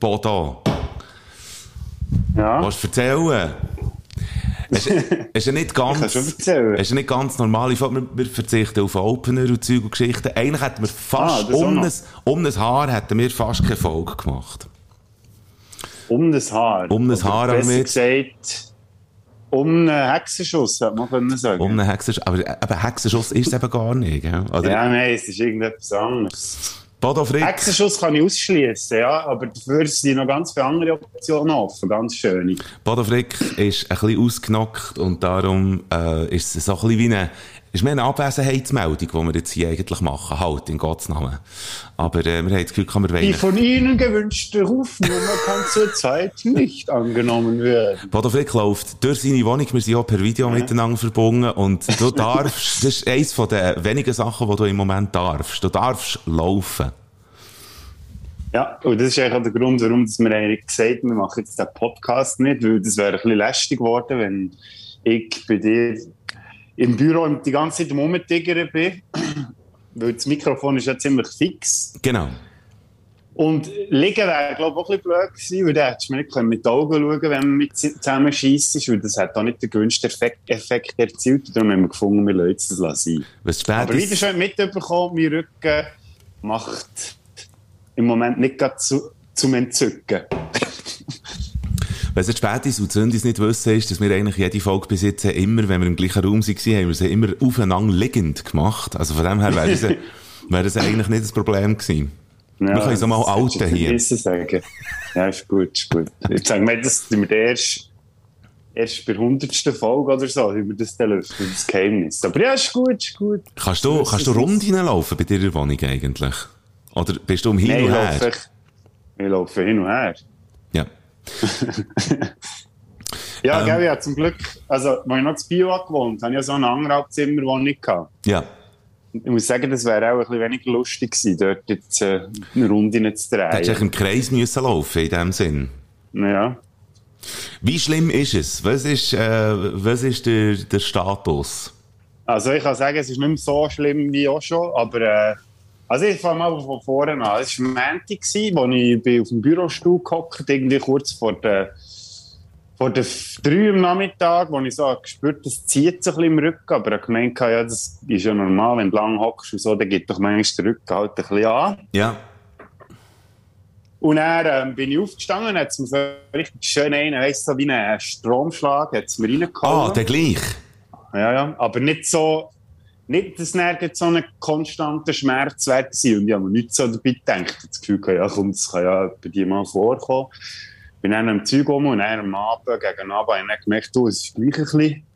Bodo, Ja, du erzählen? Es ist- ja nicht ganz, es ist nicht ganz normal. Ich wir, wir verzichten auf Opener und Zeug und Geschichten. Eigentlich hätten wir Ah, fast, auch um ein, um ein Haar hätten wir fast keine Folge gemacht. Um das Haar. Um das Haar Besser damit. gesagt, um einen Hexenschuss, hätte man können sagen. Um einen Hexenschuss. Aber, aber Hexenschuss ist es eben gar nicht, gell? Oder? ja, nein, es ist irgendetwas anderes. Bodo. Hexenschuss kann ich ausschließen, ja, aber dafür sind noch ganz viele andere Optionen offen, ganz schöne. Bodo Frick ist ein bisschen ausgenockt und darum äh, ist es so ein bisschen wie eine, ist mehr eine Abwesenheitsmeldung, die wir jetzt hier eigentlich machen. Halt, in Gottes Namen. Aber äh, wir haben das Gefühl, kann man Die von Ihnen gewünschte Rufnummer kann zurzeit nicht angenommen werden. Bodo Frick läuft durch seine Wohnung, wir sind auch per Video miteinander verbunden und du darfst, das ist eines von den wenigen Sachen, die du im Moment darfst. Du darfst laufen. Ja, und das ist eigentlich auch der Grund, warum dass wir eigentlich gesagt haben, wir machen jetzt den Podcast nicht, weil das wäre ein bisschen lästig geworden, wenn ich bei dir im Büro die ganze Zeit Rumtigern bin, weil das Mikrofon ist ja ziemlich fix. Genau. Und liegen wäre, glaube ich, auch ein bisschen blöd gewesen, weil dann hättest du mir nicht mit den Augen schauen wenn man mit zusammen scheisst, weil das hat auch nicht den gewünschten Effekt, Effekt erzielt. Und darum haben wir gefunden, wir lassen jetzt das sein. Was spät Aber wie du ist, schon mitbekommen, mein Rücken macht im Moment nicht gerade zu, zum Entzücken. Wenn es jetzt spät ist und die Sündis nicht wissen, ist, dass wir eigentlich jede Folge bis jetzt immer, wenn wir im gleichen Raum waren, haben wir sie immer aufeinander liegend gemacht. Also von dem her wäre das, wäre das eigentlich nicht das Problem gewesen. Ja, Wir können es auch mal outen hier. sagen. Ja, ist gut, ist gut. Ich sage mir, das sind wir erst, erst bei der 100. Folge oder so, wie wir das dann lüften, das Geheimnis. Aber ja, ist gut, ist gut. Kannst du, kannst du rund reinlaufen bei deiner Wohnung eigentlich? Oder bist du um hin Nein, ich und laufe, her? echt- ich laufe hin und her. Ja. Ja, Ähm. gell, ja, zum Glück, also, als ich noch zu Bio gewohnt habe, hatte ich ja so eine Anderthalbzimmerwohnung gehabt. Ja. Ich muss sagen, das wäre auch ein bisschen weniger lustig gewesen, dort jetzt äh, eine Runde zu Du hättest drehen. eigentlich im Kreis müssen laufen, in dem Sinn. Ja. Wie schlimm ist es? Was ist, äh, was ist der, der Status? Also ich kann sagen, es ist nicht mehr so schlimm wie auch schon, aber äh, also ich fange mal von vorne an. Es war Montag, wo ich auf dem Bürostuhl gehockt, irgendwie kurz vor der vor der f- drei am Nachmittag, wo ich so gespürt das zieht sich ein bisschen im Rücken, aber ich gemeint, ja, das ist ja normal, wenn du lang hockst und so, dann geht doch manchmal der Rücken halt ein bisschen an. Ja. Und dann ähm, bin ich aufgestanden, hat es mir so richtig schön einen, weißt du, so wie einen Stromschlag, hat es mir reingehauen. Ah, der gleich. Ja, ja, aber nicht so, nicht, dass nirgends so ein konstanter Schmerzwert sein. Und ich habe mir nicht so dabei gedacht. Das Gefühl, ja, komm, das kann ja bei dir mal vorkommen. Bin dann am Zeug um und dann am Abend, gegen Abend, habe ich gemerkt, du, es ist gleich ein bisschen,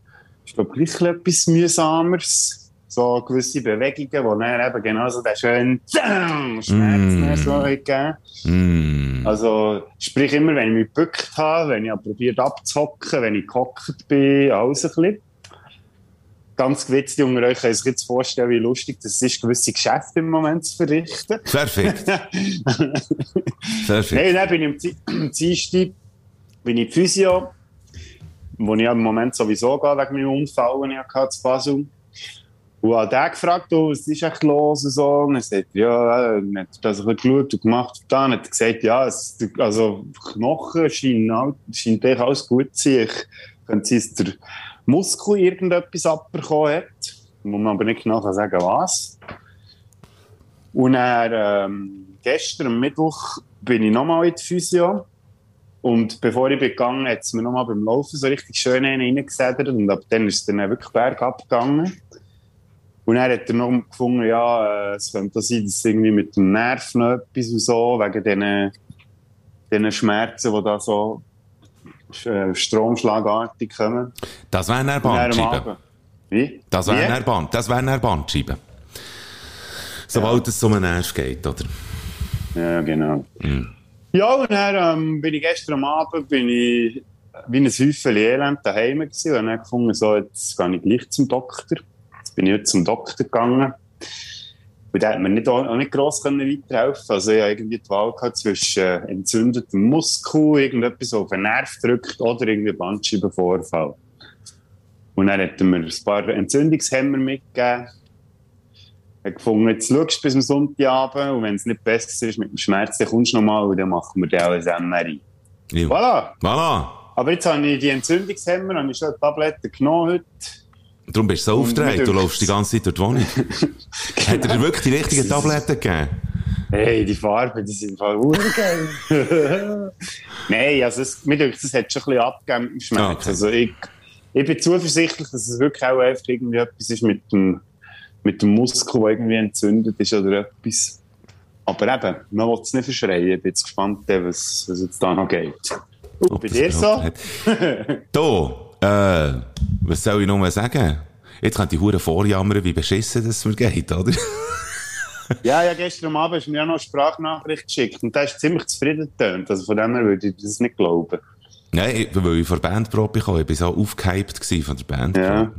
ist glaub, gleich etwas mühsameres. So gewisse Bewegungen, die dann eben genau so den schönen Schmerz Mm. so gegeben Mm. also, sprich immer, wenn ich mich gebückt habe, wenn ich probiert abzuhocken, wenn ich gehockt bin, alles ein bisschen. Ganz gewitzt, unter euch können sich jetzt vorstellen, wie lustig das ist, gewisse Geschäfte im Moment zu verrichten. Perfekt. Perfekt. Nein, dann bin ich am Dienstag, bin ich Physio, wo ich im Moment sowieso gehe, wegen meinem Unfall, den ich hatte zu Basel. Und habe den gefragt, oh, was ist echt los und so. Und er sagt, ja, dann hat er das ein bisschen geschaut und gemacht. Und dann hat er gesagt, ja, es, also Knochen scheint, all- scheint eigentlich alles gut zu sein. Ich könnte der Muskel irgendetwas abbekommen hat. Muss man aber nicht genau sagen, was. Und dann, ähm, gestern, am Mittwoch, bin ich nochmal in die Physio. Und bevor ich bin gegangen hat es mir nochmal beim Laufen so richtig schön reingesedert. Und ab dann ist es dann wirklich bergab gegangen. Und dann hat er noch gefunden, ja, äh, es könnte sein, dass irgendwie mit dem Nerv noch etwas und so, wegen diesen, Schmerzen, die da so stromschlagartig kommen. Das wäre eine Bandscheibe. Wie? Das wäre eine Band, das wäre eine Bandscheibe. Sobald es um einen Nerv geht, oder? Ja, genau. Ja, und dann ähm, bin ich gestern Abend bin ich wie ein Häufchen Elend daheim gewesen und habe dann gefunden, so, jetzt gehe ich gleich zum Doktor. Jetzt bin ich heute zum Doktor gegangen. Und der hat mir nicht, auch nicht gross können weiterhelfen Also ich irgendwie die Wahl gehabt zwischen äh, entzündetem Muskel, irgendetwas auf den Nerv drückt oder irgendwie Bandscheibenvorfall. Und dann hat er mir ein paar Entzündungshemmer mitgegeben. Ich gefunden, jetzt schaust du bis am Sonntagabend und wenn es nicht besser ist mit dem Schmerz, dann kommst du nochmal und dann machen wir dann alles MRI. Ja. Voilà. Voilà. Aber jetzt habe ich die Entzündungshemmer, habe ich schon Tabletten genommen heute. Darum bist du so aufgedreht, du läufst die ganze Zeit durch die Wohnung. Hat er dir wirklich die richtigen Tabletten gegeben? Hey, die Farben, die sind im Fall geil. Nein, also es, mir denkt, das hat schon ein bisschen abgegeben mit dem Schmerz. Okay. Also ich, ich bin zuversichtlich, dass es wirklich auch einfach irgendwie etwas ist mit dem, mit dem Muskel, der irgendwie entzündet ist oder etwas. Aber eben, man will es nicht verschreien. Ich bin jetzt gespannt, was, was jetzt da noch geht. Und bei dir so? Da, äh, was soll ich mal sagen? Jetzt könnte ich hure vorjammern, wie beschissen das mir geht, oder? Ja, ja, gestern Abend hast du mir ja noch eine Sprachnachricht geschickt und da ist ziemlich zufrieden getönt. Also von dem her würde ich das nicht glauben. Nein, weil ich von der Bandprobe kam. Ich war so aufgehypt von der Band. Ja.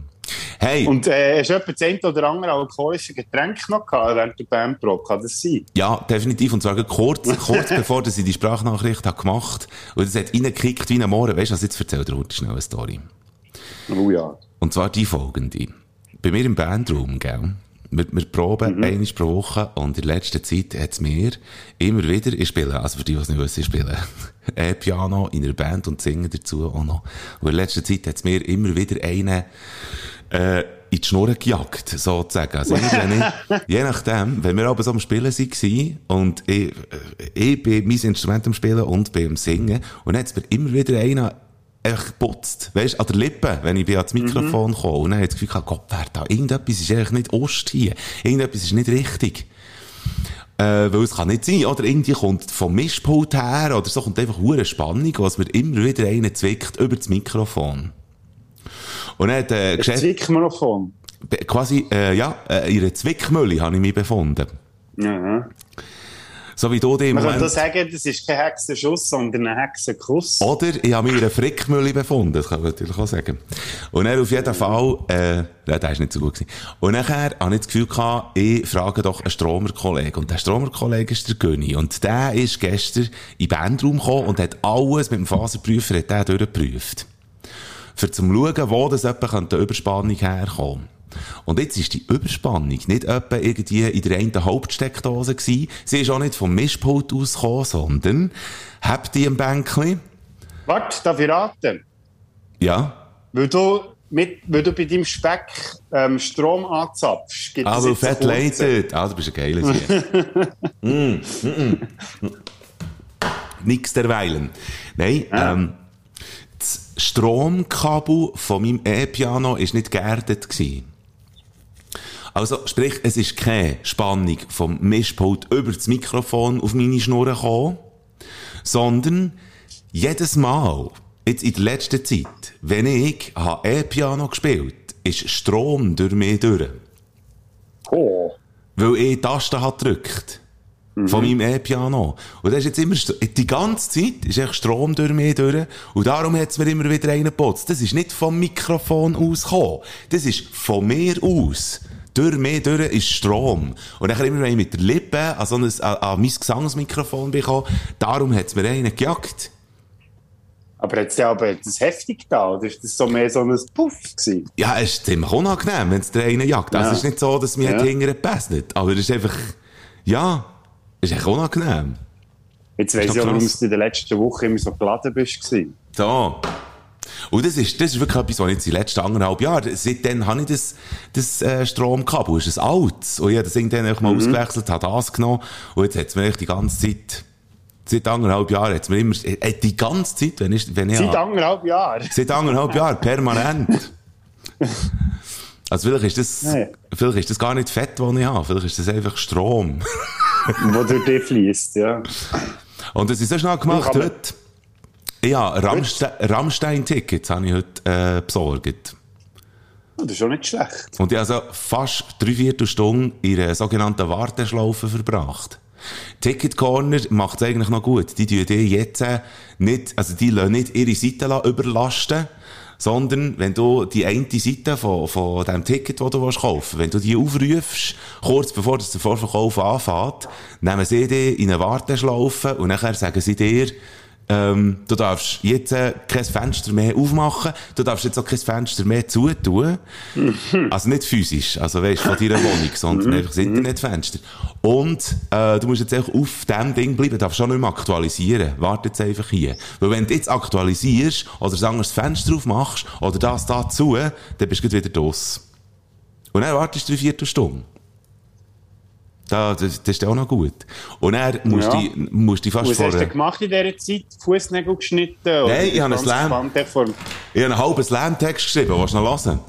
Hey, Und äh, hast du etwa das oder andere alkoholische Getränk noch gehabt während der Bandprobe? Kann das sein? ja, definitiv. Und zwar kurz, kurz bevor dass ich die Sprachnachricht habe gemacht und es hat reingekickt wie ein Mohren. Weißt du, also jetzt erzähl dir schnell eine Story. Oh ja. Und zwar die folgende. Bei mir im Bandraum, gell? Wir, wir proben einmal pro Woche und in letzter Zeit hat es mir immer wieder, ich spiele, also für die, die es nicht wissen, ich spiele E-Piano in einer Band und singe dazu auch noch. Und in letzter Zeit hat es mir immer wieder einen äh, in die Schnur gejagt, sozusagen. Also irgendwie nicht, je nachdem, wenn wir aber so am Spielen waren und ich, äh, ich bin mein Instrument am Spielen und beim Singen und dann hat es mir immer wieder einen einfach geputzt. Weißt an der Lippe, wenn ich bin ans Mikrofon komme. Und dann hat das Gefühl gehabt, Gott, wer da, irgendetwas ist eigentlich nicht Ost hier. Irgendetwas ist nicht richtig. Äh, weil es kann nicht sein, oder irgendwie kommt vom Mischpult her, oder so kommt einfach hure Spannung, was mir immer wieder einen zwickt über das Mikrofon. Und dann hat, äh, Geschäft, Zwickmikrofon. quasi, äh, ja, äh, in einer Zwickmühle habe ich mich befunden. Ja. So wie du dich im Man Moment... sagen, das ist kein Hexenschuss, sondern ein Hexenkuss. Oder ich habe mich in einer Frickmühle befunden, das kann man natürlich auch sagen. Und dann auf jeden Fall, äh, ja, der ist nicht so gut gewesen. Und nachher habe ich das Gefühl gehabt, ich frage doch einen Stromer-Kollegen. Und der Stromer-Kollege ist der Günni. Und der ist gestern in den Bandraum gekommen und hat alles mit dem Faserprüfer hat der durchgeprüft. Für zum schauen, wo das könnte eine Überspannung herkommen. Und jetzt ist die Überspannung nicht etwa irgendwie in der einen Hauptsteckdose gewesen. Sie ist auch nicht vom Mischpult ausgekommen, sondern habt ihr ein Bänkchen? Warte, darf ich raten? Ja. Weil du, mit, weil du bei deinem Speck ähm, Strom anzapfst. Gibt Ah, es jetzt einen fett leitet. Ah, du bist ein geiler Sieg. mm, mm, mm. Nix derweilen. Nein, ähm, das Stromkabel von meinem E-Piano ist nicht geerdet gewesen. Also, sprich, es ist keine Spannung vom Mischpult über das Mikrofon auf meine Schnur gekommen, sondern jedes Mal, jetzt in der letzten Zeit, wenn ich habe E-Piano gespielt ist Strom durch mich durch. Oh. Weil ich die Taste hat gedrückt. Von meinem E-Piano. Und das ist jetzt immer, die ganze Zeit ist echt Strom durch mich durch. Und darum hat es mir immer wieder reingeputzt. Das ist nicht vom Mikrofon aus gekommen. Das ist von mir aus. Durch mich durch ist Strom. Und dann immer, wenn ich mit der Lippe an, so ein, an, an mein Gesangsmikrofon bekomme, darum hat es mir einen gejagt. Aber hat es ja aber das heftig da? Oder ist das so mehr so ein Puff gewesen? Ja, es ist ziemlich unangenehm, wenn es der eine jagt. Also Ja. es ist nicht so, dass mir Ja. hinterher gepasst nicht. Aber es ist einfach, ja, es ist echt unangenehm. Jetzt weiss ich auch, warum du in der letzten Woche immer so geladen bist. So. Und das ist, das ist wirklich etwas, was ich jetzt die letzten anderthalb Jahre, seitdem habe ich das, das äh, Stromkabel, ist ein altes. Und ich habe das irgendwann mal Mhm. ausgewechselt, habe das genommen. Und jetzt hat es mir echt die ganze Zeit, seit anderthalb Jahren, hat es mir immer, äh, die ganze Zeit, wenn ich, wenn ich, Seit anderthalb Jahren. seit anderthalb Jahren, permanent. Also vielleicht ist das, Nein. vielleicht ist das gar nicht Fett, was ich habe. Vielleicht ist das einfach Strom. wo durch dich fließt, ja. Und das ist so schnell gemacht heute. Ja, Rammste Rammstein-Tickets habe ich heute äh, besorgt. Oh, Das ist schon nicht schlecht. Und ich habe also fast drei Viertelstunden in einer sogenannten Warteschlaufe verbracht. Ticket Corner macht es eigentlich noch gut. Die tun dir jetzt äh, nicht, also die lassen nicht ihre Seite la- überlasten, sondern wenn du die eine Seite von, von dem Ticket, das du willst kaufen wenn du die aufrufst, kurz bevor das der Vorverkauf anfängt, nehmen sie dich in eine Warteschlaufe und nachher sagen sie dir, ähm, du darfst jetzt äh, kein Fenster mehr aufmachen, du darfst jetzt auch kein Fenster mehr zutun. also nicht physisch, also weißt von deiner Wohnung, sondern einfach das Internetfenster. Und äh, du musst jetzt auch auf dem Ding bleiben, darfst schon nicht mehr aktualisieren. Warte jetzt einfach hier. Weil wenn du jetzt aktualisierst oder ein anderes Fenster aufmachst oder das da zu, dann bist du wieder draus. Und dann wartest du drei Viertelstunde. Da, das, das ist auch noch gut. Und er musst Ja. musst dich fast Was hast du vor... gemacht in dieser Zeit? Fußnägel geschnitten? Nein, ich habe Slam. vor- Ich habe einen halben Slam-Text geschrieben, willst du noch hören?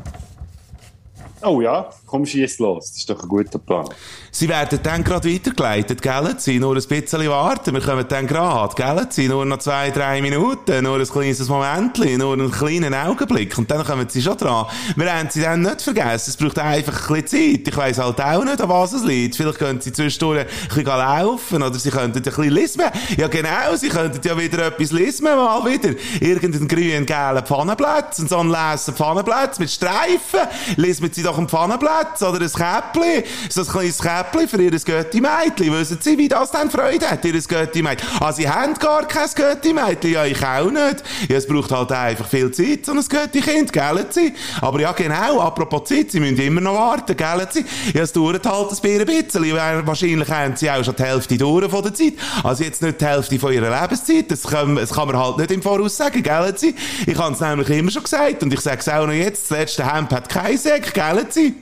Oh ja, komm, schieß los. Das ist doch ein guter Plan. Sie werden dann gerade weitergeleitet, gell? Sie nur ein bisschen warten. Wir kommen dann gerade, gell? Sie nur noch zwei, drei Minuten, nur ein kleines Momentchen, nur einen kleinen Augenblick. Und dann kommen sie schon dran. Wir haben sie dann nicht vergessen. Es braucht einfach ein bisschen Zeit. Ich weiss halt auch nicht, an was es liegt. Vielleicht können sie zwischendurch ein bisschen laufen oder sie könnten ein bisschen lismen. Ja genau, sie könnten ja wieder etwas lismen, mal wieder. Irgendeinen grünen, gelben Pfannenplatz, und so einen leisen Pfannenplatz mit Streifen. Lismen sie doch einen Pfannenplatz oder ein Käppli. So ein kleines Käppli für ihr Götti-Mädchen. Wissen Sie, wie das dann Freude hat, ihr Götti-Mädchen? Ah, sie haben gar kein Götti-Mädchen. Ja, ich auch nicht. Ja, es braucht halt einfach viel Zeit, so ein Götti-Kind, gell Sie? Aber ja, genau, apropos Zeit, Sie müssen immer noch warten, gell Sie? Ja, es dauert halt ein bisschen. Wahrscheinlich haben Sie auch schon die Hälfte durch von der Zeit. Also jetzt nicht die Hälfte von Ihrer Lebenszeit. Das kann, das kann man halt nicht im Voraus sagen, gell Sie? Ich habe es nämlich immer schon gesagt und ich sage es auch noch jetzt. Das letzte Hemd hat kein Säck, gell Sie?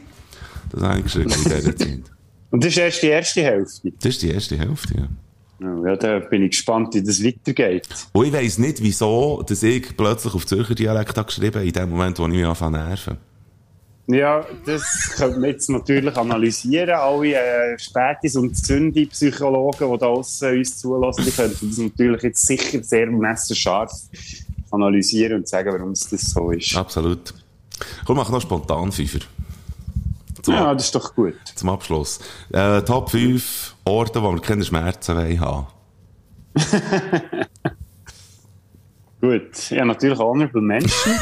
Das habe ich geschrieben in dieser Zeit. Und das ist erst die erste Hälfte. Das ist die erste Hälfte, ja. Ja, da bin ich gespannt, wie das weitergeht. Und ich weiss nicht, wieso, dass ich plötzlich auf Zürcher Dialekt habe geschrieben in dem Moment, wo ich mich anfange zu nerven. Ja, das können wir jetzt natürlich analysieren. Alle äh, Spätis- und Zündi-Psychologen, die da aussen uns zulassen, die können das natürlich jetzt sicher sehr messerscharf analysieren und sagen, warum es das so ist. Absolut. Komm, mach noch spontan Fünfer. Zum, Ja, das ist doch gut. zum Abschluss. Äh, Top 5 Orte, wo wir keine Schmerzen wollen haben. Gut. Ja, natürlich Honorable Menschen.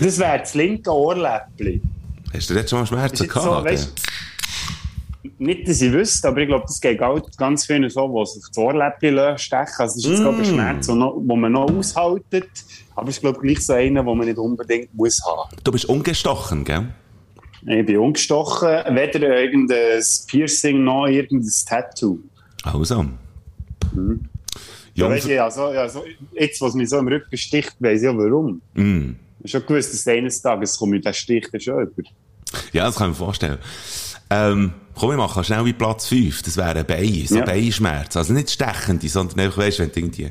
das wäre das linke Ohrläppchen. Hast du jetzt schon mal Schmerzen gehabt? so, weißt, nicht, dass ich wüsste, aber ich glaube, das geht auch ganz vielen so, die sich das Ohrläppchen stechen. Also, das ist jetzt, ich, ein Schmerz, den man noch aushaltet. Aber es ist, glaube ich, gleich so einer, den man nicht unbedingt muss haben Du bist ungestochen, gell? Ich bin ungestochen, weder irgendein Piercing noch irgendein Tattoo. Also. Ja, Jungs, weißt du, also, also, jetzt, was mich so im Rücken sticht, weiss ich ja warum. mm. Ich habe schon gewusst, dass eines Tages komme ich den Stich schon über. Ja, das kann ich mir vorstellen. Ähm, komm, wir machen schnell wie Platz 5. Das wäre ein Bein, so Ja. Beinschmerz. Also nicht stechende, sondern einfach, weißt, wenn du irgendwie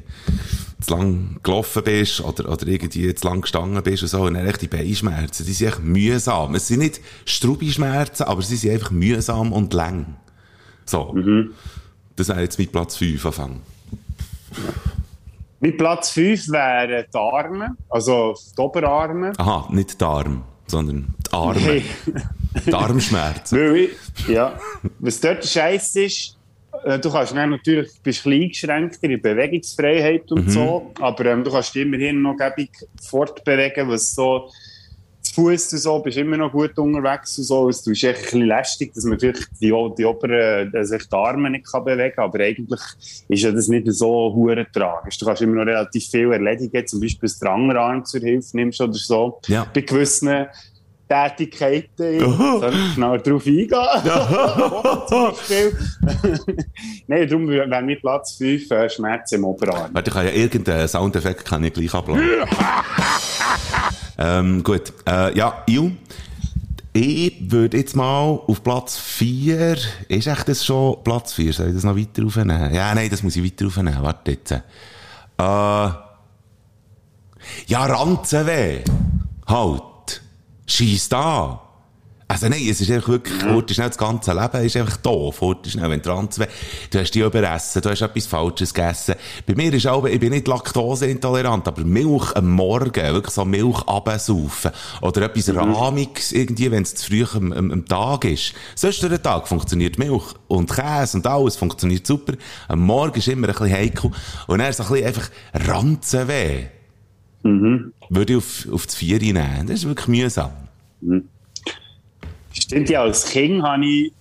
zu lang gelaufen bist oder, oder irgendwie zu lang gestanden bist und so, und dann echt die Beinschmerzen, die sind echt mühsam. Es sind nicht Strubi-Schmerzen, aber sie sind einfach mühsam und lang. So. Das wäre jetzt mit Platz 5 anfangen. Mein Platz 5 wären die Arme, also die Oberarme. Aha, nicht die Arme, sondern die Arme. Hey. Die Armschmerzen. Ja, was dort scheiß ist, äh, du kannst dann natürlich, bist ein bisschen eingeschränkt in Bewegungsfreiheit und so, aber ähm, du kannst dich immerhin noch gäbig fortbewegen, was so, zu Fuß und so, bist immer noch gut unterwegs und so, es ist echt ein bisschen lästig, dass man natürlich die, die oberen, sich die Arme nicht kann bewegen kann, aber eigentlich ist ja das nicht so hure tragisch. Du kannst immer noch relativ viel erledigen, zum Beispiel, den anderen Arm zur Hilfe nimmst oder so, Ja. bei gewissen Tätigkeiten. Soll ich schnell darauf eingehen? Nein, darum wäre mein Platz 5 äh, Schmerz im Oberarm. Warte, ich kann ja irgendeinen Soundeffekt kann ich gleich abladen. ähm, gut. Äh, ja, Ju. Ich würde jetzt mal auf Platz 4, ist echt das schon Platz 4? Soll ich das noch weiter aufnehmen? Ja, nein, das muss ich weiter aufnehmen. Warte jetzt. Äh, ja, Ranzenweh. Halt. Scheiss da. Also nein, es ist einfach wirklich, heute schnell das ganze Leben ist einfach doof. Heute schnell, wenn du Ranzen du hast dich überessen, du hast etwas Falsches gegessen. Bei mir ist auch, ich bin nicht laktoseintolerant, aber Milch am Morgen, wirklich so Milch absaufen. Oder etwas Rahmiges irgendwie, wenn es zu früh am, am, am Tag ist. Sonst durch den Tag funktioniert Milch und Käse und alles funktioniert super. Am Morgen ist immer ein bisschen heikel. Und dann so ein bisschen einfach Ranzenweh. Würde ich auf, auf das Vier nehmen. Das ist wirklich mühsam. Stimmt ja, als Kind habe ich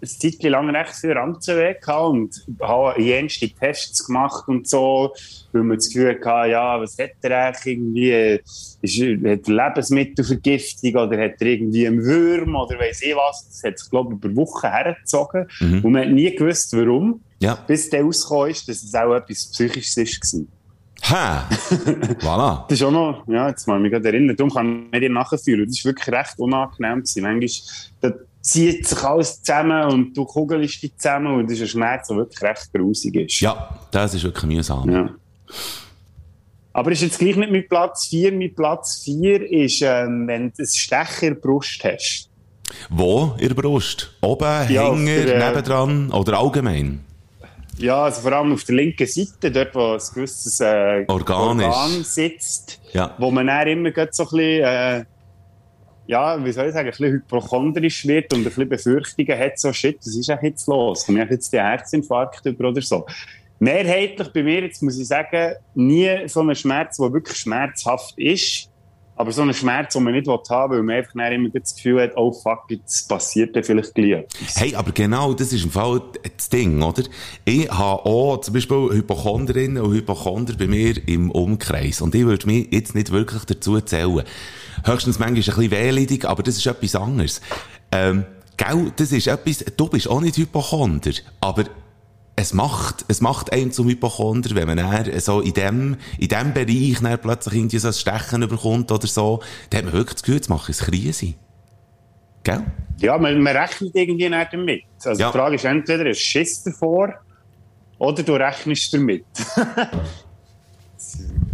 ein Zeit lang recht viel Ranzenweh und habe jenste Tests gemacht und so, weil man das Gefühl hatte, ja, was hat er eigentlich irgendwie, ist, hat er Lebensmittelvergiftung oder hat er irgendwie einen Würm oder weiss ich was. Das hat sich, glaube ich, über Wochen hergezogen mhm. und man hat nie gewusst, warum, ja. bis der rausgekommen ist, dass es auch etwas Psychisches war. Ha! voilà. Das ist auch noch, ja, jetzt mal mich gerade erinnern, darum kann ich dir nachfühlen. Das ist wirklich recht unangenehm gewesen. Manchmal, zieht sich alles zusammen und du kugelst dich zusammen und das ist ein Schmerz, der wirklich recht grusig ist. Ja, das ist wirklich mühsam. Ja. Aber ist jetzt gleich nicht mit Platz 4. Mit Platz 4 ist, ähm, wenn du ein Stecher Brust hast. Wo in der Brust? Oben, ja, der, äh, nebendran oder allgemein? Ja, also vor allem auf der linken Seite, dort wo ein gewisses äh, Organ, Organ sitzt, ja. wo man dann immer so ein bisschen... Äh, ja, wie soll ich sagen, ein bisschen hypochondrisch wird und ein bisschen Befürchtungen hat, so shit, was ist jetzt los? Komme ich jetzt den Herzinfarkt über oder so? Mehrheitlich bei mir, jetzt muss ich sagen, nie so ein Schmerz, der wirklich schmerzhaft ist, aber so ein Schmerz, den man nicht haben will, weil man einfach immer das Gefühl hat, oh fuck, jetzt passiert ja vielleicht gleich Hey, aber genau, das ist im Fall das Ding, oder? Ich habe auch zum Beispiel Hypochonderinnen und Hypochonder bei mir im Umkreis und ich würde mich jetzt nicht wirklich dazu zählen. Höchstens manchmal ein bisschen wehleidig, aber das ist etwas anderes. Ähm, gell, das ist etwas, du bist auch nicht Hypochonder, aber es macht, es macht einen zum Hypochonder, wenn man dann so in dem, in dem Bereich dann plötzlich irgendwie so ein Stechen bekommt oder so, dann hat man wirklich das Gefühl, jetzt mache ich eine Krise. Gell? Ja, man, man rechnet irgendwie nicht damit. Also ja. die Frage ist entweder ein Schiss davor oder du rechnest damit.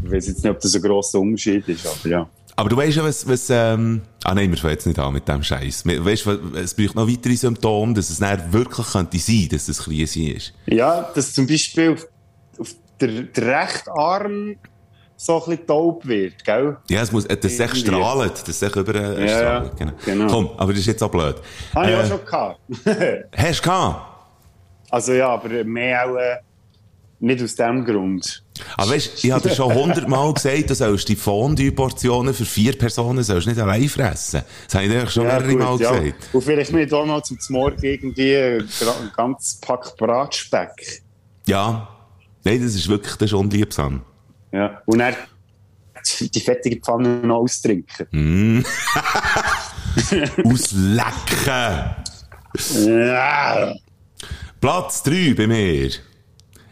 ich weiß jetzt nicht, ob das ein grosser Unterschied ist, aber ja. Aber du weißt ja, was, was ähm, ah nein, wir fangen jetzt nicht an mit dem Scheiß. Weißt du, es braucht noch weitere Symptome, dass es dann wirklich könnte sein, dass es Krise ist. Ja, dass zum Beispiel auf, auf der, der rechte Arm so ein bisschen taub wird, gell? Ja, es muss, dass es echt strahlt, dass es sich über äh, ja, strahlt. Genau. genau. Komm, aber das ist jetzt auch blöd. Habe ich auch äh, schon gehabt. hast du gehabt? Also ja, aber mehr auch, äh, nicht aus dem Grund. Aber weißt, ich habe dir schon hundertmal gesagt, du sollst die Fondue-Portionen für vier Personen sollst nicht allein fressen. Das habe ich dir schon ja, mehrere Mal ja. gesagt. Und vielleicht nicht auch noch zum Morgen irgendwie ein ganzes Pack Bratspeck. Ja. Nein, das ist wirklich, das ist unliebsam. Ja. Und dann die fettige Pfanne noch austrinken. Mm. Auslecken! Ja. Platz 3 bei mir.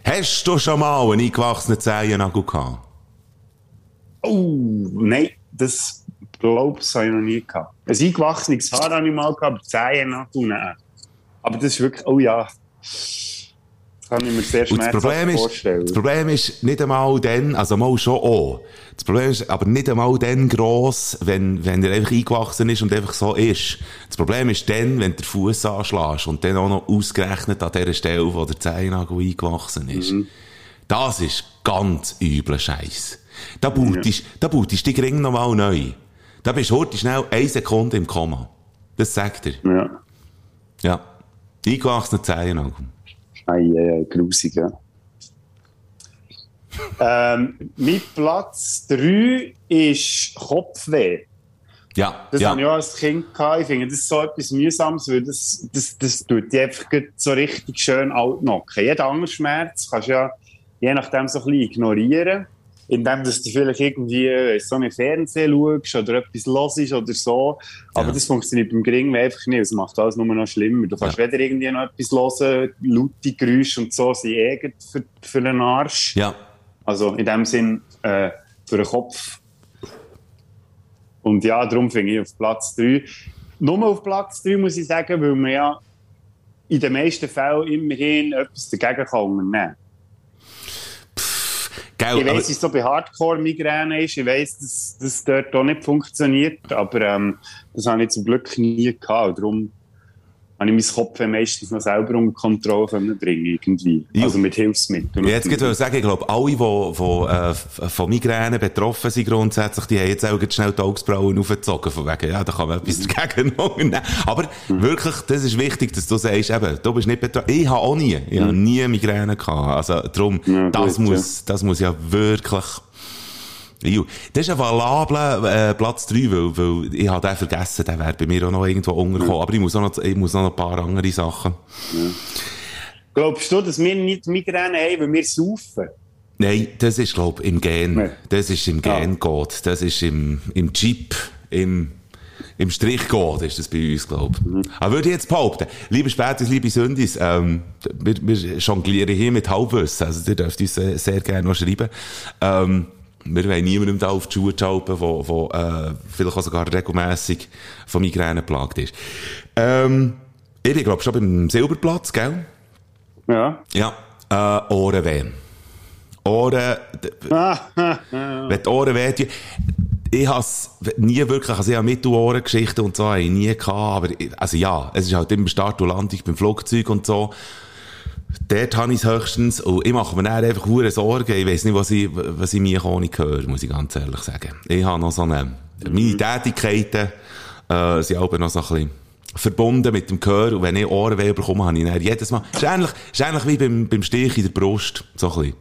Hast du schon mal einen eingewachsenen Zehennagel gehabt? Oh, nein, das glaubst habe ich noch nie gehabt. Ein eingewachsenes Haar gehabt, aber Zehennagel nein. Aber das ist wirklich, oh ja, kann ich mir sehr schmerzhaft vorstellen. Das Problem ist nicht einmal dann, also mal schon auch. Das Problem ist aber nicht einmal dann gross, wenn, wenn er einfach eingewachsen ist und einfach so ist. Das Problem ist dann, wenn den Fuß anschlägst und dann auch noch ausgerechnet an der Stelle, wo der Zehennagel eingewachsen ist. Mhm. Das ist ganz übler Scheiß. Da bautest, ja. da bautest die Ring nochmal neu. Da bist du heute schnell eine Sekunde im Komma. Das sagt er. Ja. Ja. Eingewachsener Zehennagel. Ei, ei, ei, grusig, ja. ähm, mit Platz 3 ist Kopfweh. Ja, das ja. habe ich auch als Kind gehabt. Ich finde, das ist so etwas Mühsames, weil das, das, das tut die einfach so richtig schön altnocken. Jeder andere Schmerz kannst du ja je nachdem so ein bisschen ignorieren indem dass du vielleicht irgendwie äh, so einen Fernseher schaust oder etwas los ist oder so. Aber ja. das funktioniert beim Gring einfach nicht. Es macht alles nur noch schlimmer. Du kannst ja. weder irgendwie noch etwas hören, laute Geräusche und so sind eh für, für den Arsch. Ja. Also in dem Sinn äh, für den Kopf. Und ja, darum finde ich auf Platz 3. Nur auf Platz 3 muss ich sagen, weil man ja in den meisten Fällen immerhin etwas dagegen kann unternehmen. Gell, ich weiss, wie es so bei Hardcore-Migräne ist. Ich weiss, dass das dort auch nicht funktioniert. Aber ähm, das habe ich zum Glück nie gehabt. Darum habe ich mein Kopf meistens noch selber unter Kontrolle bringen irgendwie. Also mit Hilfsmitteln. Jetzt würde ich sagen, ich glaube, alle, die, die äh, von Migräne betroffen sind grundsätzlich, die haben jetzt auch schnell die Augsbrauen aufgezogen, von wegen, ja, da kann man etwas dagegen unternehmen. Aber mhm. wirklich, das ist wichtig, dass du sagst, eben, du bist nicht betroffen. Ich habe auch nie, ich mhm. habe nie Migräne gehabt. Also darum, ja, das, gut, muss, ja. das muss ja wirklich Ju. Das ist ein valabler äh, Platz 3, weil, weil ich habe den vergessen, der wäre bei mir auch noch irgendwo untergekommen. Aber ich muss, noch, ich muss noch ein paar andere Sachen. Glaubst du, dass wir nicht Migräne haben, weil wir saufen? Nein, das ist, glaube ich, im Gen. Nee. Das ist im Ah. Gen-Code. Das ist im, im Jeep, im, im Strichcode ist das bei uns, glaube ich. Aber würde ich jetzt behaupten, liebe Spätis, liebe Sündis, ähm, wir, wir jonglieren hier mit Halbwissen. Also, ihr dürft uns sehr, sehr gerne noch schreiben. Ähm, wir wollen niemandem da auf die Schuhe schalten, der, der äh, vielleicht auch sogar regelmässig von Migräne plagt ist. Ähm, ich glaube schon beim Silberplatz, gell? Ja. Ja. Äh, Ohrenweh. Ohren, wenn die Ohren weh tun. Ich has nie wirklich, also ich habe Mittelohrengeschichten und so, habe ich nie gehabt, aber, ich- also ja, es ist halt immer Start und Landung beim Flugzeug und so. Dort habe ich es höchstens, und ich mache mir dann einfach hure Sorgen, ich weiss nicht, was ich, was ich mir ohne höre, muss ich ganz ehrlich sagen. Ich habe noch so eine, meine Tätigkeiten, äh, sind auch noch so ein bisschen verbunden mit dem Gehör, und wenn ich Ohrenweh bekomme, habe ich dann jedes Mal, ist ähnlich, ist ähnlich wie beim, beim Stich in der Brust, so ein bisschen.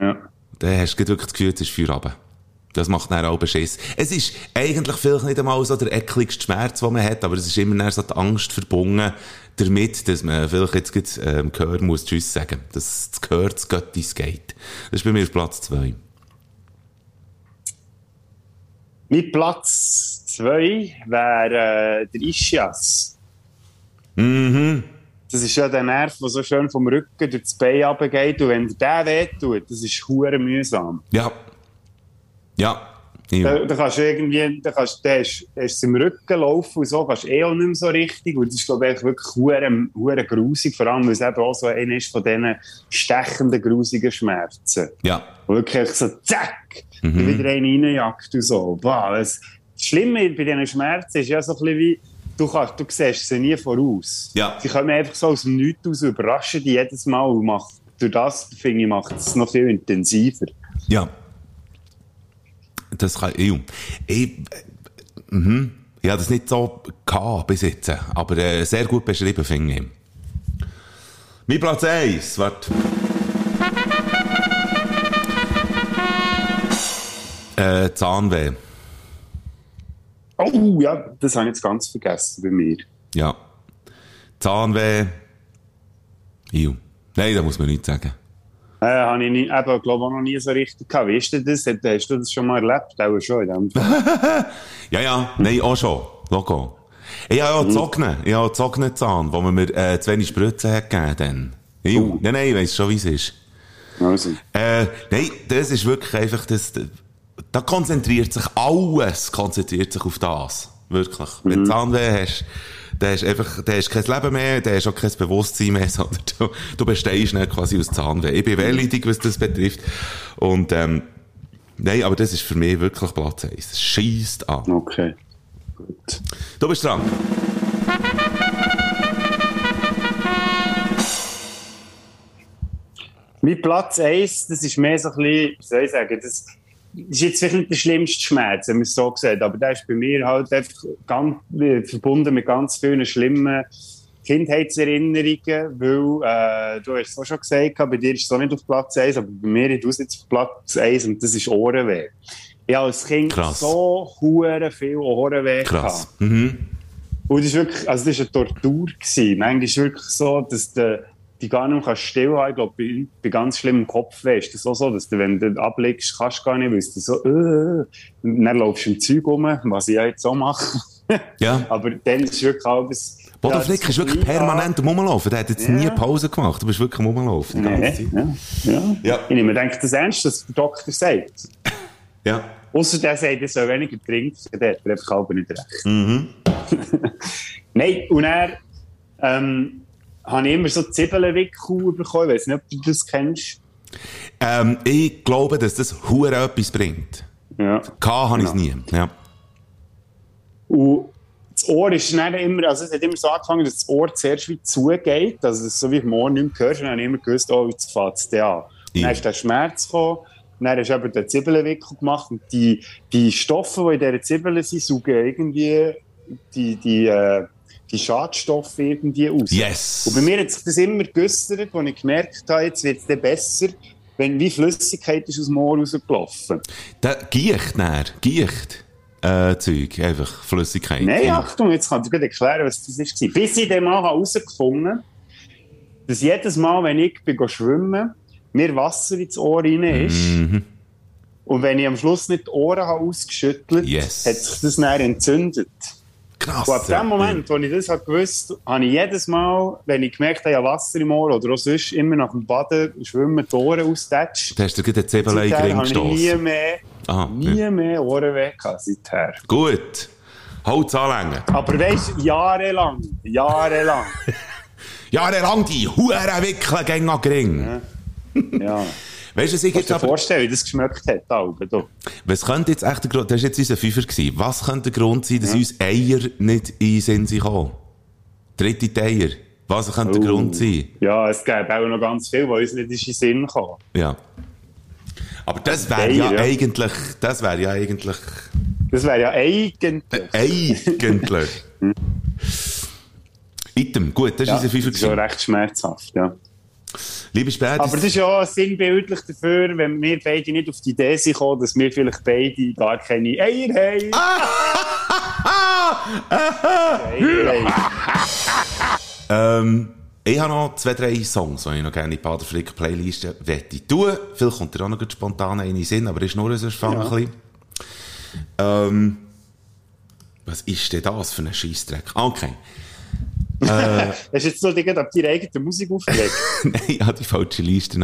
ja. Dann hast du wirklich das Gefühl, es ist Feuer runter. Das macht dann auch Beschiss. Es ist eigentlich vielleicht nicht einmal so der ekligste Schmerz, den man hat, aber es ist immer so die Angst verbunden damit, dass man vielleicht jetzt gleich, ähm, Gehör muss Tschüss sagen. Dass das Gehör das Göttis geht. Das ist bei mir auf Platz zwei. Mein Platz 2 wäre äh, der Ischias. Mhm. Das ist ja der Nerv, der so schön vom Rücken durch das Bein runtergeht. Und wenn der wehtut, das ist hure mühsam. Ja. Ja. ja. Da, da kannst du irgendwie, da kannst, der ist, der ist im Rücken laufen und so, kannst eh auch nicht mehr so richtig. Und das ist, glaube ich, wirklich hure, grusig. Vor allem, weil es eben auch so einer ist von diesen stechenden, grusigen Schmerzen. Ja. Und wirklich so, zack, wieder einen reinjagt und so. Boah, das, Schlimme bei diesen Schmerzen ist ja so ein bisschen wie, du, kannst, du siehst sie nie voraus. Ja. Sie kommen einfach so aus dem Nichts aus und überraschen dich jedes Mal und macht, durch das, finde ich, macht es noch viel intensiver. Ja. Das kann, ich, ich, mhm. Ich habe das nicht so gehabt bis jetzt, aber äh, sehr gut beschrieben, finde ich. Mein Platz 1, warte. Äh, Zahnweh. Oh ja, das habe ich jetzt ganz vergessen bei mir. Ja. Zahnweh. Iu. Nein, da muss man nichts sagen. Äh, habe ich nie, eben, glaube auch noch nie so richtig gehabt. Wie ist denn das? Hast hast du das schon mal erlebt? Auch schon in dem Fall. Ja, ja, nein, auch schon. Logo. Ich habe ja auch Zogne. Ich habe auch Zognezahn, wo man mir äh, zu wenig Spritzen hat gegeben dann. Iu. Nein, nein, ich weiss schon, wie es ist. Also. Äh, nein, das ist wirklich einfach das, da konzentriert sich alles, konzentriert sich auf das. Wirklich. Wenn du Zahnweh hast, hast du einfach, hast du kein Leben mehr, hast du auch kein Bewusstsein mehr, sondern du, du bestehst nicht quasi aus Zahnweh. Ich bin wehleidig, was das betrifft. Und, ähm, nein, aber das ist für mich wirklich Platz 1. Das scheisst an. Okay. Gut. Du bist dran. Mein Platz 1, das ist mehr so ein bisschen, wie soll ich sagen, das ist jetzt vielleicht nicht der schlimmste Schmerz, wenn man es so sieht, aber der ist bei mir halt einfach ganz, äh, verbunden mit ganz vielen schlimmen Kindheitserinnerungen, weil, äh, du hast es auch schon gesagt, bei dir ist es auch nicht auf Platz 1, aber bei mir ist es jetzt auf Platz 1 und das ist Ohrenweh. Ich habe als Kind Krass. so hure viel Ohrenweh Krass. gehabt. Mhm. Und das ist wirklich, also das war eine Tortur. Gewesen. Manchmal ist es wirklich so, dass du die gar nicht mehr stillhalten kannst. Ich glaube, bei, bei ganz schlimmem Kopfweh ist das auch so, dass du, wenn du ablegst, kannst du gar nicht, weil du so, äh, und dann laufst du im Zeug rum, was ich ja jetzt auch mache. Ja. Aber dann ist wirklich alles... Bodo Flick ist wirklich permanent am Rumlaufen. Der hat jetzt Ja. nie Pause gemacht. Du bist wirklich am Rumlaufen. Nee, ja, ja. Ja. Ich nehme denke das ernst, was der Doktor sagt. Ja. Ausser der sagt, er soll weniger trinken, der hat einfach halb nicht recht. Mhm. Nein, und er ähm, habe ich immer so Zwiebelwickel bekommen. Ich weiß nicht, ob du das kennst. Ähm, ich glaube, dass das Hure etwas bringt. Ja. K habe ich es nie. Ja. Und das Ohr ist dann immer, also es hat immer so angefangen, dass das Ohr zuerst wie zugeht, also so wie im Ohr nicht mehr hörst, und dann habe ich immer gewusst, oh, jetzt fängt es an. Ja. Dann ist der Schmerz gekommen, dann hast du eben den Zwiebelwickel gemacht und die, die Stoffe, die in dieser Zwiebeln sind, saugen irgendwie die, die, äh, die Schadstoffe irgendwie aus. Yes. Und bei mir hat sich das immer gegüstert, als ich gemerkt habe, jetzt wird es besser. wenn wie Flüssigkeit ist aus dem Ohr rausgelaufen. Da, Gicht, näher, Gicht. Äh, Zeug, einfach Flüssigkeit. Nein, Ja. Achtung, jetzt kann ich dir erklären, was das war. Bis ich dann mal herausgefunden habe, dass jedes Mal, wenn ich bin schwimmen mir Wasser ins Ohr rein ist. Mhm. Und wenn ich am Schluss nicht die Ohren habe ausgeschüttelt Yes. hat sich das dann entzündet. Krass. Und ab dem Moment, wo ich das habe gewusst habe, ich jedes Mal, wenn ich gemerkt habe, ich habe Wasser im Ohr oder auch sonst immer nach dem Baden schwimmen die Ohren ausgetatscht. Da hast du dir den Zebelei habe ich nie mehr, Aha, nie ja. mehr Ohrenweh gehabt seither. Gut. Holz anlängen. Aber weißt du, jahrelang, jahrelang, Jahrelang die Hurenwickler gegen an Ring. ja. Weißt du, was ich jetzt aber... vorstellen, wie das geschmeckt hat, Alben, du? Was könnte jetzt echt der Grund... Das war jetzt unser Fünfer. Gewesen. Was könnte der Grund sein, dass uns Eier nicht in den Sinn sind gekommen? Dritte Eier. Was könnte der Oh. Grund sein? Ja, es gäbe auch noch ganz viel, was uns nicht in den Sinn kam. Ja. Aber das wäre ja, ja. eigentlich... Das wäre ja eigentlich... Das wäre ja eigentlich... Eigentlich. Item. Gut, das Ja, unser Fünfer. das ist schon recht schmerzhaft, ja. Liebe Spätis... Aber das ist ja auch sinnbildlich dafür, wenn wir beide nicht auf die Idee sind gekommen, dass wir vielleicht beide gar keine Eier haben. Haben. Ähm, ich habe noch zwei, drei Songs, die ich noch gerne in die Bader Flick Playliste wette tun. Vielleicht kommt dir auch noch spontan in den Sinn, aber ist nur Ja. ein bisschen. Ähm, was ist denn das für ein Scheissdreck? Okay. Hast du jetzt noch die, auf deine eigene Musik aufgelegt? Nein, ich habe die falsche Liste.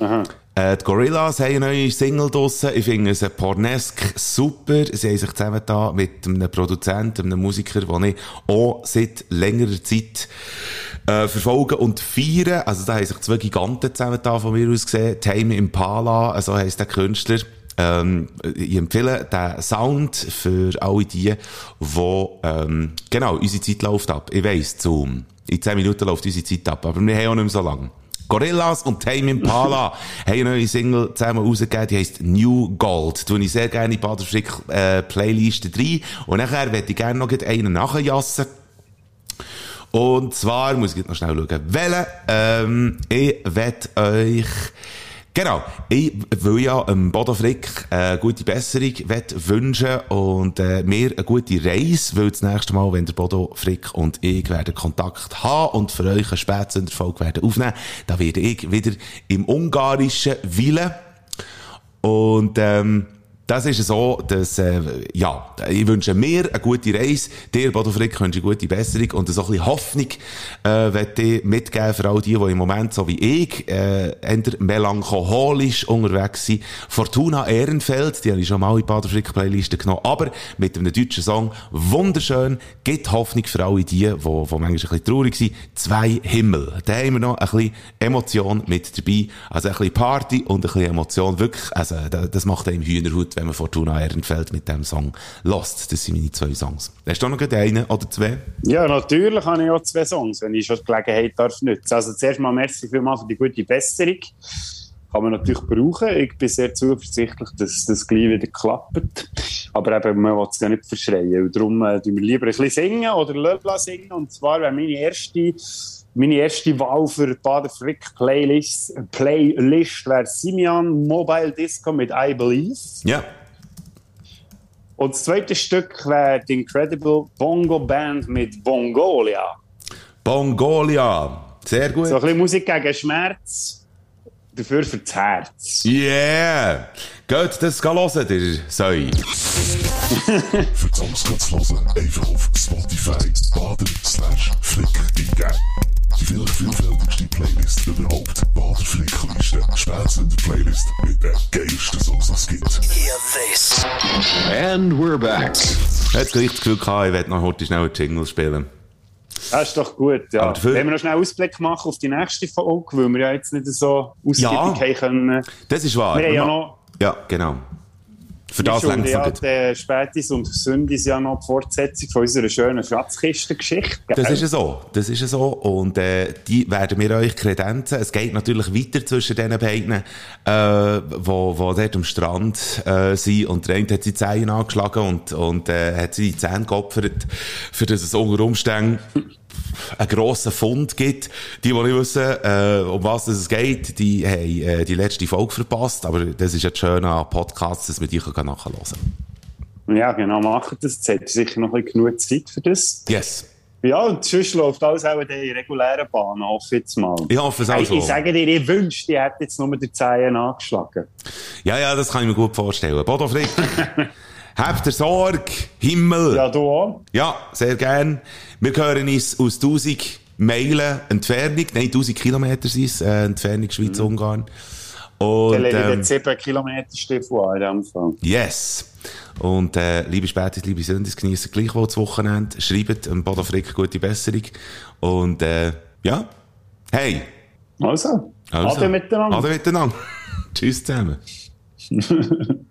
Aha. Äh, die Gorillas haben eine neue Single draussen. Ich finde es pornesk super. Sie haben sich zusammen da mit einem Produzenten, einem Musiker, den ich auch seit längerer Zeit äh, verfolgen und feiern. Also da haben sich zwei Giganten zusammen da von mir aus gesehen. Tame Impala, so heisst der Künstler. Ähm, ich empfehle den Sound für alle die, wo ähm, genau, unsere Zeit läuft ab. Ich weiss, Zoom. In 10 Minuten läuft unsere Zeit ab, aber wir haben auch nicht mehr so lange. Gorillas und Tame Impala haben eine neue Single zusammen rausgegeben, die heisst New Gold. Tue ich sehr gerne in Bader Frick äh, Playliste rein. Und nachher möchte ich gerne noch einen nachjassen. Und zwar, muss ich jetzt noch schnell schauen, welchen, ähm, ich werde euch, genau, ich will ja ähm, Bodo Frick äh, gute Besserung wünschen und äh, mir eine gute Reise, weil das nächste Mal, wenn der Bodo Frick und ich werden Kontakt haben und für euch eine Spätsünderfolge werden aufnehmen, da werde ich wieder im ungarischen Wille. Und ähm, das ist so, dass, äh, ja, ich wünsche mir eine gute Reise, dir, Bodo Frick, wünsche ich gute Besserung und so ein bisschen Hoffnung äh, möchte ich mitgeben für all die, die im Moment, so wie ich, äh, eher melancholisch unterwegs sind. Fortuna Ehrenfeld, die habe ich schon mal in Bader Frick Playliste genommen, aber mit einem deutschen Song, wunderschön, gibt Hoffnung für alle die, die, die manchmal ein bisschen traurig sind. Zwei Himmel. Da haben wir noch ein bisschen Emotion mit dabei, also ein bisschen Party und ein bisschen Emotion, wirklich, also da- das macht einem Hühnerhut, wenn man Fortuna Ehrenfeld mit dem Song lost. Das sind meine zwei Songs. Hast du noch einen oder zwei? Ja, natürlich habe ich auch zwei Songs, wenn ich schon die Gelegenheit darf nutzen. Also zuerst mal merci für die gute Besserung. Kann man natürlich brauchen. Ich bin sehr zuversichtlich, dass das gleich wieder klappt. Aber eben, man will es ja nicht verschreien. Darum äh, wir lieber ein bisschen singen oder Löbla singen. Und zwar wäre meine erste, meine erste Wahl für die Bader Frick Playlist, Playlist wäre Simeon Mobile Disco mit I Believe. Ja. Und das zweite Stück wäre die Incredible Bongo Band mit Bongolia. Bongolia. Sehr gut. So ein bisschen Musik gegen Schmerz, dafür für das Herz. Yeah! Geht das hören, der Säu? Für die Songs kannst du hören, einfach auf Spotify baden slash flick eingeben. Die vielleicht vielfältigste Playlist überhaupt. Bader Flickliste. Spätsünder Playlist mit den geilsten Songs, die es gibt. Hear this. And we're back. Jetzt gleich das Gefühl gehabt, ich werde noch heute schnell einen Jingle spielen. Das ist doch gut, ja. Dafür- Wenn wir noch schnell Ausblick machen auf die nächste Folge, weil wir ja jetzt nicht so ausgiebig Ja. haben können. Das ist wahr. Wir haben ja noch, Ja, genau. Für das längst ja Spätis und Sündis ja noch die Fortsetzung von unserer schönen Schatzkistengeschichte. Das ist ja so. Das ist ja so. Und äh, die werden wir euch kredenzen. Es geht natürlich weiter zwischen diesen beiden, äh, wo, wo dort am Strand äh, sind. Und der eine hat die Zehen angeschlagen und, und äh, hat sie die Zähne geopfert, für das es unter Umständen einen grossen Fund gibt. Die, die nicht wissen, äh, um was es geht, die haben äh, die letzte Folge verpasst. Aber das ist ja das Schöne an Podcasts, dass man die nachhören kann. Ja, genau, machen das. Jetzt hat sicher noch ein bisschen genug Zeit für das. Yes. Ja, und sonst läuft alles auch in der regulären Bahn, hoffe ich jetzt mal. Ich hoffe es auch Hey, so. ich sage dir, ich wünschte, die hätte jetzt nur den Zehen angeschlagen. Ja, ja, das kann ich mir gut vorstellen. Bodo Frick, habt ihr Sorge, Himmel. Ja, du auch? Ja, sehr gern. Wir hören uns aus 1000 Meilen Entfernung, nein, 1000 Kilometer sind es, äh, Entfernung Schweiz-Ungarn. Und, Dann lege ich den 7 Kilometer Stiefel an in dem Fall. yes. Und, äh, liebe Spätis, liebe Sündis, genießen gleich wohl das Wochenende. Schreibt dem Bodo Frick gute Besserung. Und, äh, ja. Hey. Also, Also. Ade miteinander. Ade miteinander. Tschüss zusammen.